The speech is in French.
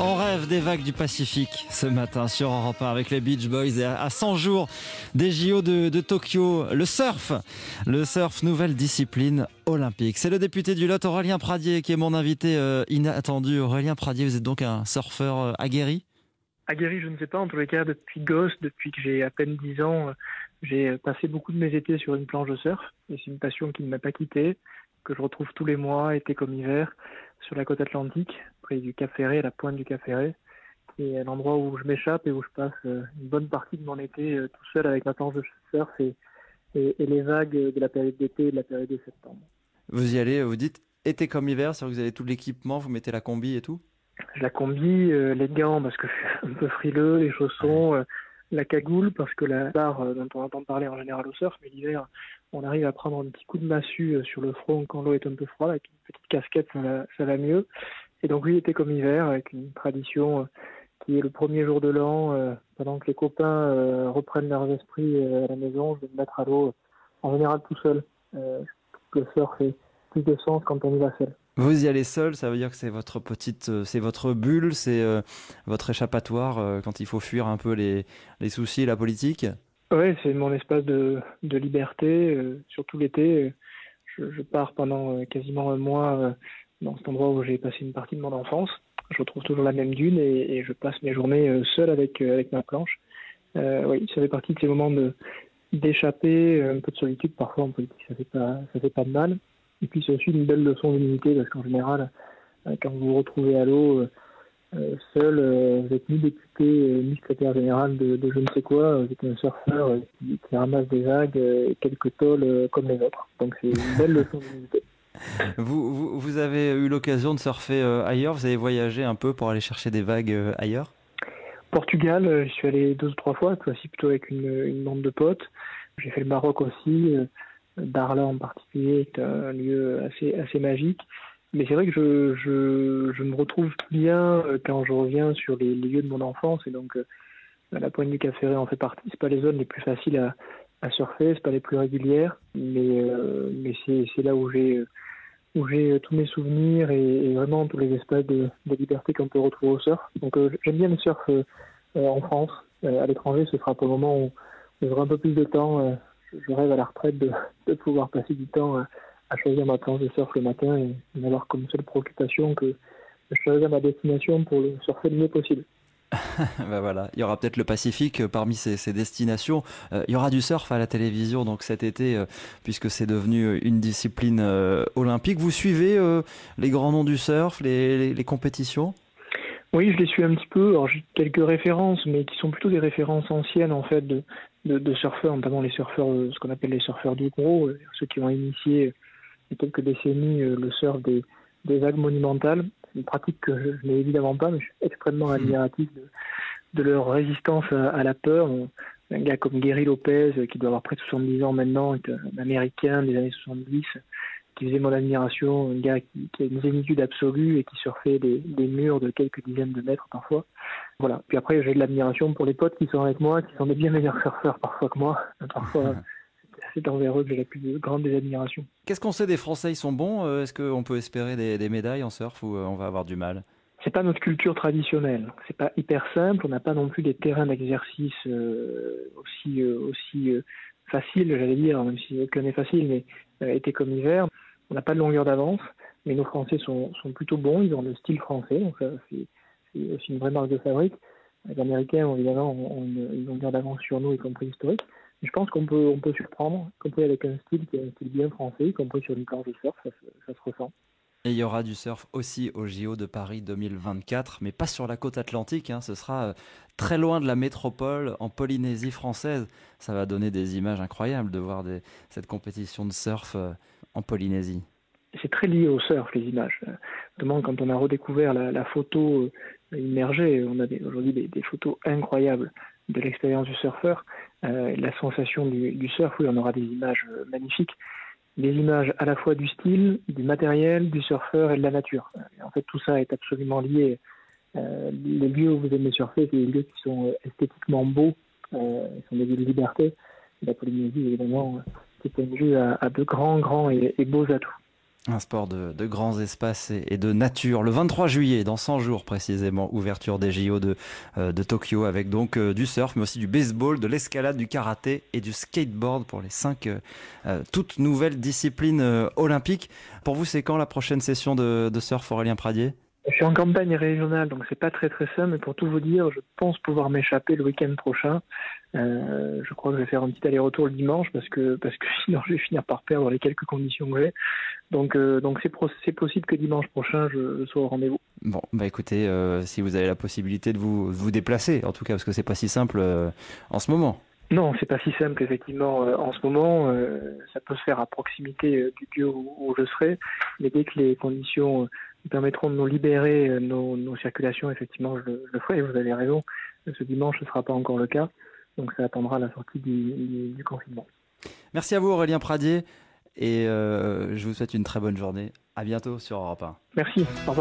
rêve des vagues du Pacifique ce matin sur Europe 1 avec les Beach Boys et à 100 jours des JO de, Tokyo. Le surf, le surf, nouvelle discipline olympique. C'est le député du Lot, Aurélien Pradier, qui est mon invité euh, inattendu. Aurélien Pradier, vous êtes donc un surfeur euh, aguerri? Aguerri, je ne sais pas. En tous les cas, depuis gosse, depuis que j'ai à peine 10 ans, j'ai passé beaucoup de mes étés sur une planche de surf. Et c'est une passion qui ne m'a pas quitté, que je retrouve tous les mois, été comme hiver, sur la côte atlantique du Cap Ferré, la pointe du Cap Ferré, qui est l'endroit où je m'échappe et où je passe euh, une bonne partie de mon été euh, tout seul avec ma planche de surf et, et, les vagues de la période d'été et de la période de septembre. Vous y allez, vous dites été comme hiver, c'est-à-dire que vous avez tout l'équipement, vous mettez la combi et tout? La combi, euh, les gants parce que je suis un peu frileux, les chaussons, la cagoule parce que la barre dont on entend parler en général au surf, mais l'hiver, on arrive à prendre un petit coup de massue sur le front quand l'eau est un peu froide, avec une petite casquette, ça va, ça va mieux. Et donc oui, était comme hiver, avec une tradition euh, qui est le premier jour de l'an, euh, pendant que les copains euh, reprennent leurs esprits à la maison, je vais me mettre à l'eau, en général tout seul. le surf fait plus de sens quand on y va seul. Vous y allez seul, ça veut dire que c'est votre petite, c'est votre bulle, c'est votre échappatoire quand il faut fuir un peu les, les soucis et la politique? Oui, c'est mon espace de, de liberté, surtout l'été. Je, pars pendant quasiment un mois dans cet endroit où j'ai passé une partie de mon enfance. Je retrouve toujours la même dune et, je passe mes journées euh, seul avec, euh, avec ma planche. Euh, oui, ça fait partie de ces moments d'échapper, un peu de solitude parfois en politique, ça fait fait pas de mal. Et puis c'est aussi une belle leçon d'humilité parce qu'en général, quand vous vous retrouvez à l'eau seul, vous êtes ni député ni secrétaire général de, de, je ne sais quoi, vous êtes un surfeur qui, qui ramasse des vagues et quelques tôles comme les autres. Donc c'est une belle leçon d'humilité. Vous, vous, avez eu l'occasion de surfer euh, ailleurs? Vous avez voyagé un peu pour aller chercher des vagues euh, ailleurs? Portugal, euh, je suis allé deux ou trois fois, aussi plutôt avec une, une bande de potes. J'ai fait le Maroc aussi, Darla en particulier, est un lieu assez, assez magique. Mais c'est vrai que je, je, je, me retrouve bien quand je reviens sur les, lieux de mon enfance. Et donc, la pointe du Cap Ferré en fait partie. C'est pas les zones les plus faciles à, surfer, c'est pas les plus régulières, mais, mais c'est là où j'ai où j'ai euh, tous mes souvenirs et, vraiment tous les espaces de, liberté qu'on peut retrouver au surf. Donc euh, j'aime bien le surf euh, en France. à l'étranger, ce sera pour le moment où j'aurai un peu plus de temps. Je rêve à la retraite de, pouvoir passer du temps à, choisir ma planche de surf le matin et n'avoir comme seule préoccupation que de choisir ma destination pour le surfer le mieux possible. ben voilà, il y aura peut-être le Pacifique euh, parmi ces, destinations. Euh, il y aura du surf à la télévision donc cet été, euh, puisque c'est devenu une discipline olympique. Vous suivez les grands noms du surf, les, compétitions? Oui, je les suis un petit peu. Alors j'ai quelques références, mais qui sont plutôt des références anciennes en fait de, de, surfeurs, notamment les surfeurs, ce qu'on appelle les surfeurs du gros, ceux qui ont initié il y a quelques décennies le surf des, des vagues monumentales une pratique que je, n'ai évidemment pas, mais je suis extrêmement hmm. admiratif de, leur résistance à, la peur. un gars comme Gary Lopez, qui doit avoir près de 70 ans maintenant, est un Américain des années 70, qui faisait mon admiration, un gars qui, a une zénitude absolue et qui surfait des, des, murs de quelques dizaines de mètres parfois. Voilà. Puis après, j'ai de l'admiration pour les potes qui sont avec moi, qui sont des bien meilleurs surfeurs parfois que moi. Parfois, c'est envers eux que j'ai la plus grande des admirations. Qu'est-ce qu'on sait des Français? Ils sont bons euh, Est-ce qu'on peut espérer des, médailles en surf ou euh, on va avoir du mal? C'est pas notre culture traditionnelle. C'est pas hyper simple. On n'a pas non plus des terrains d'exercice euh, aussi aussi faciles, j'allais dire, même si aucun n'est facile, mais été comme hiver. On n'a pas de longueur d'avance, mais nos Français sont, plutôt bons. Ils ont le style français, donc c'est aussi une vraie marque de fabrique. Les Américains, évidemment, ont une, longueur d'avance sur nous, y compris historique je pense qu'on peut, surprendre, y compris avec un style qui est un style bien français, y compris sur une planche de surf, ça, se ressent. Et il y aura du surf aussi au JO de Paris 2024, mais pas sur la côte atlantique. Hein. Ce sera euh, très loin de la métropole, en Polynésie française. Ça va donner des images incroyables de voir cette compétition de surf euh, Polynésie. C'est très lié au surf, les images. Notamment quand on a redécouvert la, photo euh, immergée, on a aujourd'hui des, photos incroyables de l'expérience du surfeur. Euh, la sensation du, surf, oui, on aura des images euh, magnifiques, des images à la fois du style, du matériel, du surfeur et de la nature. en fait, tout ça est absolument lié. Euh, les lieux où vous aimez surfer, c'est des lieux qui sont esthétiquement beaux, ils sont des lieux de liberté. La Polynésie, évidemment, un lieu à, de grands, grands et beaux atouts. Un sport de, grands espaces et, de nature. Le 23 juillet, dans 100 jours précisément, ouverture des JO de, euh, de Tokyo avec donc euh, du surf, mais aussi du baseball, de l'escalade, du karaté et du skateboard pour les cinq euh, toutes nouvelles disciplines olympiques. Pour vous, c'est quand la prochaine session de surf, Aurélien Pradier? Je suis en campagne régionale, donc c'est pas très très simple, mais pour tout vous dire, je pense pouvoir m'échapper le week-end prochain. Euh, je crois que je vais faire un petit aller-retour le dimanche parce que parce que sinon je vais finir par perdre les quelques conditions que j'ai. Donc euh, donc c'est c'est possible que dimanche prochain je, je sois au rendez-vous. Bon, bah écoutez, euh, si vous avez la possibilité de vous vous déplacer, en tout cas parce que c'est pas si simple en ce moment. Non, c'est pas si simple effectivement en ce moment. Ça peut se faire à proximité du lieu où, je serai, mais dès que les conditions nous permettront de nous libérer euh, nos, nos circulations, effectivement, je, je, le ferai. Vous avez raison. Ce dimanche, ce ne sera pas encore le cas, donc ça attendra la sortie du, du, du confinement. Merci à vous Aurélien Pradier et euh, je vous souhaite une très bonne journée. À bientôt sur Europe 1. Merci. Au revoir.